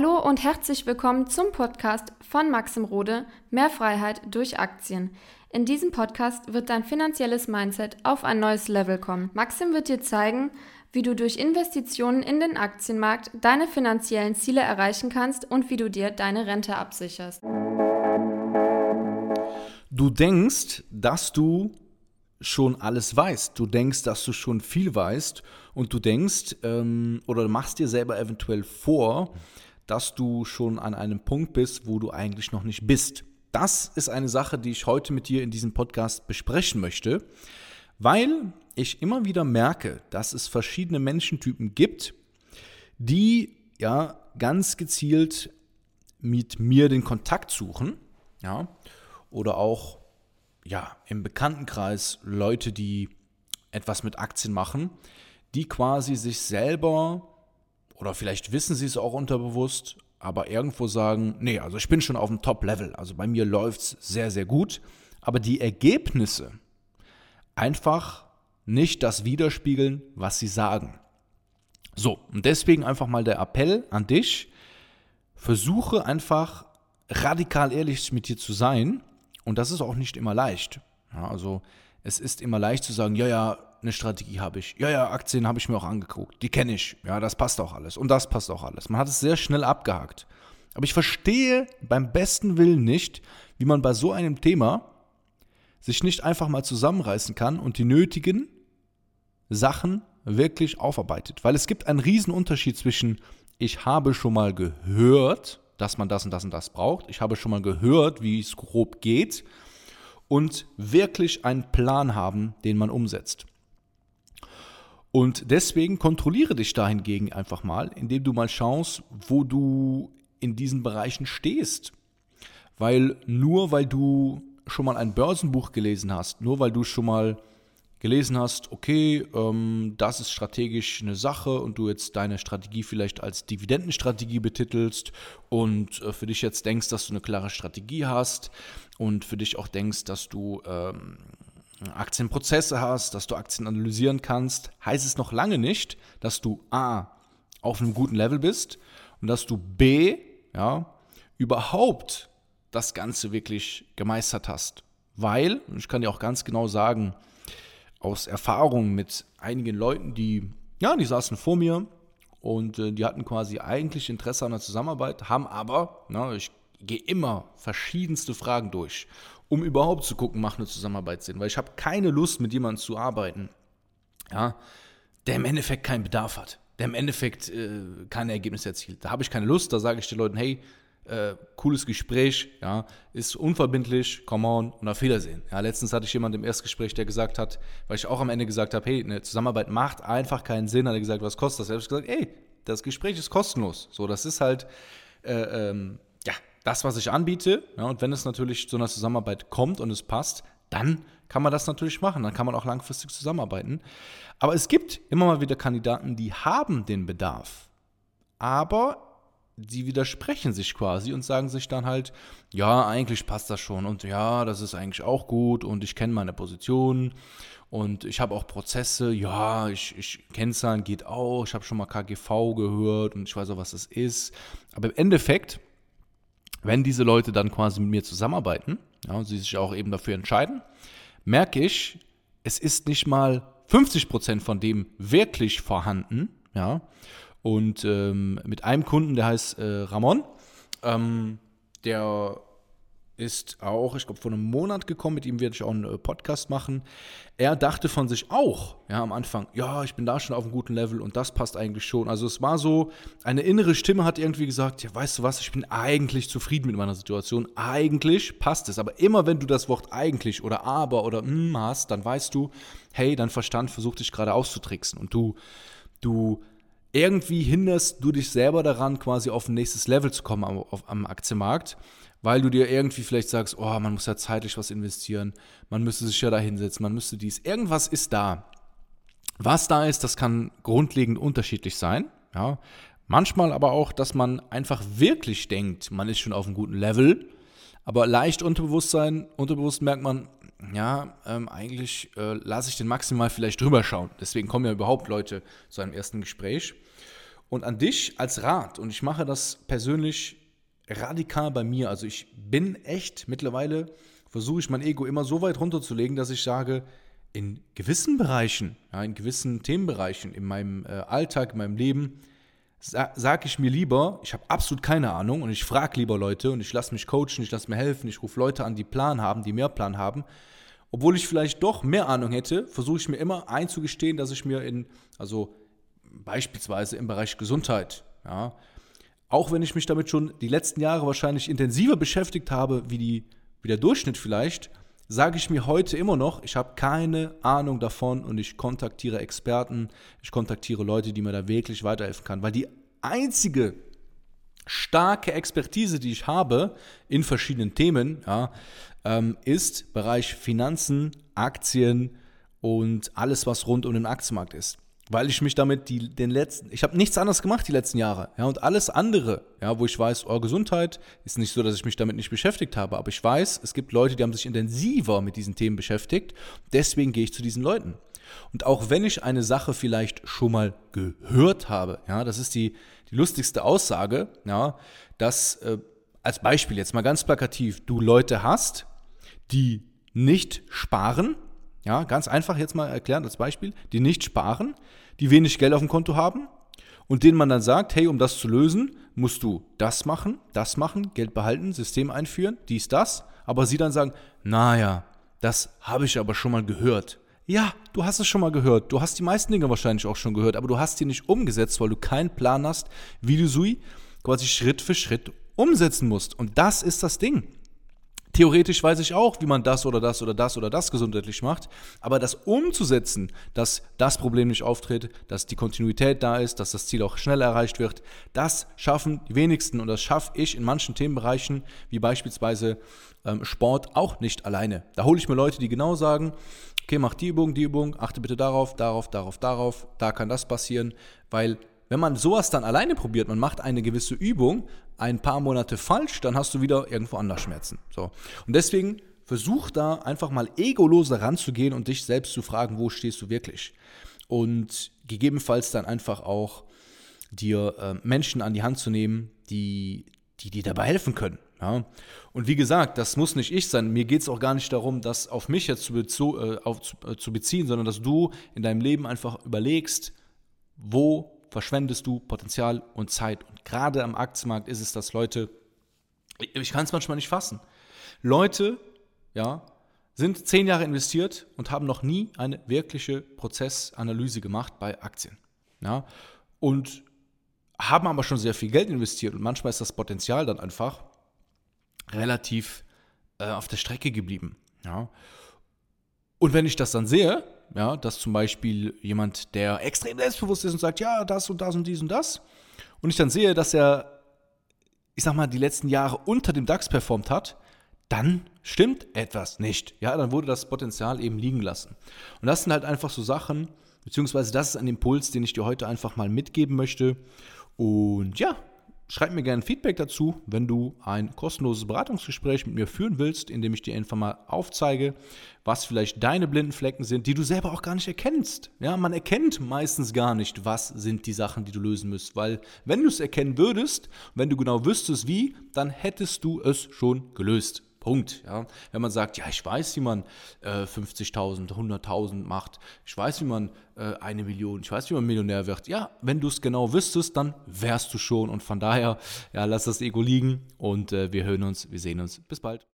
Hallo und herzlich willkommen zum Podcast von Maxim Rode Mehr Freiheit durch Aktien. In diesem Podcast wird dein finanzielles Mindset auf ein neues Level kommen. Maxim wird dir zeigen, wie du durch Investitionen in den Aktienmarkt deine finanziellen Ziele erreichen kannst und wie du dir deine Rente absicherst. Du denkst, dass du schon alles weißt. Du denkst, dass du schon viel weißt und du denkst ähm, oder machst dir selber eventuell vor, dass du schon an einem Punkt bist, wo du eigentlich noch nicht bist. Das ist eine Sache, die ich heute mit dir in diesem Podcast besprechen möchte, weil ich immer wieder merke, dass es verschiedene Menschentypen gibt, die ja ganz gezielt mit mir den Kontakt suchen, ja, oder auch ja, im Bekanntenkreis Leute, die etwas mit Aktien machen, die quasi sich selber oder vielleicht wissen sie es auch unterbewusst, aber irgendwo sagen, nee, also ich bin schon auf dem Top-Level, also bei mir läuft es sehr, sehr gut, aber die Ergebnisse einfach nicht das widerspiegeln, was sie sagen. So, und deswegen einfach mal der Appell an dich, versuche einfach radikal ehrlich mit dir zu sein und das ist auch nicht immer leicht. Ja, also es ist immer leicht zu sagen, ja, ja, eine Strategie habe ich. Ja, ja, Aktien habe ich mir auch angeguckt. Die kenne ich. Ja, das passt auch alles. Und das passt auch alles. Man hat es sehr schnell abgehakt. Aber ich verstehe beim besten Willen nicht, wie man bei so einem Thema sich nicht einfach mal zusammenreißen kann und die nötigen Sachen wirklich aufarbeitet. Weil es gibt einen riesen Unterschied zwischen ich habe schon mal gehört dass man das und das und das braucht. Ich habe schon mal gehört, wie es grob geht und wirklich einen Plan haben, den man umsetzt. Und deswegen kontrolliere dich dahingegen einfach mal, indem du mal schaust, wo du in diesen Bereichen stehst. Weil nur weil du schon mal ein Börsenbuch gelesen hast, nur weil du schon mal gelesen hast, okay, ähm, das ist strategisch eine Sache und du jetzt deine Strategie vielleicht als Dividendenstrategie betitelst und äh, für dich jetzt denkst, dass du eine klare Strategie hast und für dich auch denkst, dass du ähm, Aktienprozesse hast, dass du Aktien analysieren kannst, heißt es noch lange nicht, dass du A auf einem guten Level bist und dass du B ja, überhaupt das Ganze wirklich gemeistert hast. Weil, ich kann dir auch ganz genau sagen, aus Erfahrung mit einigen Leuten, die, ja, die saßen vor mir und äh, die hatten quasi eigentlich Interesse an der Zusammenarbeit, haben aber, na, ich gehe immer verschiedenste Fragen durch, um überhaupt zu gucken, macht eine Zusammenarbeit Sinn, weil ich habe keine Lust, mit jemandem zu arbeiten, ja, der im Endeffekt keinen Bedarf hat, der im Endeffekt äh, keine Ergebnisse erzielt. Da habe ich keine Lust, da sage ich den Leuten, hey, äh, cooles Gespräch, ja, ist unverbindlich, come on und auf Wiedersehen. Ja, letztens hatte ich jemanden im Erstgespräch, der gesagt hat, weil ich auch am Ende gesagt habe, hey, eine Zusammenarbeit macht einfach keinen Sinn, hat er gesagt, was kostet das? Er hat gesagt, ey, das Gespräch ist kostenlos. So, das ist halt, äh, ähm, ja, das, was ich anbiete. Ja, und wenn es natürlich zu einer Zusammenarbeit kommt und es passt, dann kann man das natürlich machen. Dann kann man auch langfristig zusammenarbeiten. Aber es gibt immer mal wieder Kandidaten, die haben den Bedarf. Aber sie widersprechen sich quasi und sagen sich dann halt, ja, eigentlich passt das schon und ja, das ist eigentlich auch gut und ich kenne meine Position und ich habe auch Prozesse, ja, ich, ich Kennzahlen geht auch, ich habe schon mal KGV gehört und ich weiß auch, was das ist. Aber im Endeffekt, wenn diese Leute dann quasi mit mir zusammenarbeiten, ja, und sie sich auch eben dafür entscheiden, merke ich, es ist nicht mal 50% von dem wirklich vorhanden, ja, und ähm, mit einem Kunden, der heißt äh, Ramon, ähm, der ist auch, ich glaube, vor einem Monat gekommen. Mit ihm werde ich auch einen äh, Podcast machen. Er dachte von sich auch, ja, am Anfang, ja, ich bin da schon auf einem guten Level und das passt eigentlich schon. Also es war so, eine innere Stimme hat irgendwie gesagt, ja, weißt du was, ich bin eigentlich zufrieden mit meiner Situation. Eigentlich passt es. Aber immer wenn du das Wort eigentlich oder aber oder mm hast, dann weißt du, hey, dein Verstand versucht dich gerade auszutricksen und du, du irgendwie hinderst du dich selber daran, quasi auf ein nächstes Level zu kommen am, auf, am Aktienmarkt, weil du dir irgendwie vielleicht sagst, oh, man muss ja zeitlich was investieren, man müsste sich ja da hinsetzen, man müsste dies. Irgendwas ist da. Was da ist, das kann grundlegend unterschiedlich sein. Ja. Manchmal aber auch, dass man einfach wirklich denkt, man ist schon auf einem guten Level, aber leicht Unterbewusstsein, unterbewusst merkt man, ja, ähm, eigentlich äh, lasse ich den maximal vielleicht drüber schauen. Deswegen kommen ja überhaupt Leute zu einem ersten Gespräch. Und an dich als Rat, und ich mache das persönlich radikal bei mir. Also ich bin echt mittlerweile, versuche ich mein Ego immer so weit runterzulegen, dass ich sage, in gewissen Bereichen, ja, in gewissen Themenbereichen in meinem äh, Alltag, in meinem Leben, sa sage ich mir lieber, ich habe absolut keine Ahnung und ich frage lieber Leute und ich lasse mich coachen, ich lasse mir helfen, ich rufe Leute an, die Plan haben, die mehr Plan haben. Obwohl ich vielleicht doch mehr Ahnung hätte, versuche ich mir immer einzugestehen, dass ich mir in, also beispielsweise im Bereich Gesundheit, ja, auch wenn ich mich damit schon die letzten Jahre wahrscheinlich intensiver beschäftigt habe, wie, die, wie der Durchschnitt vielleicht, sage ich mir heute immer noch, ich habe keine Ahnung davon und ich kontaktiere Experten, ich kontaktiere Leute, die mir da wirklich weiterhelfen können. Weil die einzige starke Expertise, die ich habe in verschiedenen Themen, ja, ähm, ist Bereich Finanzen, Aktien und alles, was rund um den Aktienmarkt ist weil ich mich damit die, den letzten, ich habe nichts anderes gemacht die letzten Jahre, ja, und alles andere, ja, wo ich weiß, oh, Gesundheit ist nicht so, dass ich mich damit nicht beschäftigt habe, aber ich weiß, es gibt Leute, die haben sich intensiver mit diesen Themen beschäftigt, deswegen gehe ich zu diesen Leuten. Und auch wenn ich eine Sache vielleicht schon mal gehört habe, ja, das ist die, die lustigste Aussage, ja, dass äh, als Beispiel jetzt mal ganz plakativ, du Leute hast, die nicht sparen, ja, ganz einfach jetzt mal erklären als Beispiel, die nicht sparen, die wenig Geld auf dem Konto haben und denen man dann sagt, hey, um das zu lösen, musst du das machen, das machen, Geld behalten, System einführen, dies, das, aber sie dann sagen, naja, das habe ich aber schon mal gehört. Ja, du hast es schon mal gehört. Du hast die meisten Dinge wahrscheinlich auch schon gehört, aber du hast die nicht umgesetzt, weil du keinen Plan hast, wie du sie quasi Schritt für Schritt umsetzen musst. Und das ist das Ding. Theoretisch weiß ich auch, wie man das oder das oder das oder das gesundheitlich macht, aber das umzusetzen, dass das Problem nicht auftritt, dass die Kontinuität da ist, dass das Ziel auch schnell erreicht wird, das schaffen die wenigsten und das schaffe ich in manchen Themenbereichen, wie beispielsweise ähm, Sport, auch nicht alleine. Da hole ich mir Leute, die genau sagen, okay, mach die Übung, die Übung, achte bitte darauf, darauf, darauf, darauf, da kann das passieren, weil wenn man sowas dann alleine probiert, man macht eine gewisse Übung ein paar Monate falsch, dann hast du wieder irgendwo anders Schmerzen. So. Und deswegen versuch da einfach mal egoloser ranzugehen und dich selbst zu fragen, wo stehst du wirklich? Und gegebenenfalls dann einfach auch dir äh, Menschen an die Hand zu nehmen, die, die dir dabei helfen können. Ja? Und wie gesagt, das muss nicht ich sein. Mir geht es auch gar nicht darum, das auf mich jetzt zu, bezo äh, auf, zu, äh, zu beziehen, sondern dass du in deinem Leben einfach überlegst, wo verschwendest du Potenzial und Zeit. Und gerade am Aktienmarkt ist es, dass Leute, ich kann es manchmal nicht fassen, Leute, ja, sind zehn Jahre investiert und haben noch nie eine wirkliche Prozessanalyse gemacht bei Aktien. Ja, und haben aber schon sehr viel Geld investiert und manchmal ist das Potenzial dann einfach relativ äh, auf der Strecke geblieben. Ja. Und wenn ich das dann sehe, ja, dass zum Beispiel jemand, der extrem selbstbewusst ist und sagt, ja, das und das und dies und das, und ich dann sehe, dass er, ich sag mal, die letzten Jahre unter dem DAX performt hat, dann stimmt etwas nicht. Ja, dann wurde das Potenzial eben liegen lassen. Und das sind halt einfach so Sachen, beziehungsweise das ist ein Impuls, den ich dir heute einfach mal mitgeben möchte. Und ja, Schreib mir gerne Feedback dazu, wenn du ein kostenloses Beratungsgespräch mit mir führen willst, in dem ich dir einfach mal aufzeige, was vielleicht deine blinden Flecken sind, die du selber auch gar nicht erkennst. Ja, man erkennt meistens gar nicht, was sind die Sachen, die du lösen musst, weil wenn du es erkennen würdest, wenn du genau wüsstest wie, dann hättest du es schon gelöst. Punkt. Ja. Wenn man sagt, ja, ich weiß, wie man äh, 50.000, 100.000 macht, ich weiß, wie man äh, eine Million, ich weiß, wie man Millionär wird. Ja, wenn du es genau wüsstest, dann wärst du schon. Und von daher, ja, lass das Ego liegen und äh, wir hören uns, wir sehen uns. Bis bald.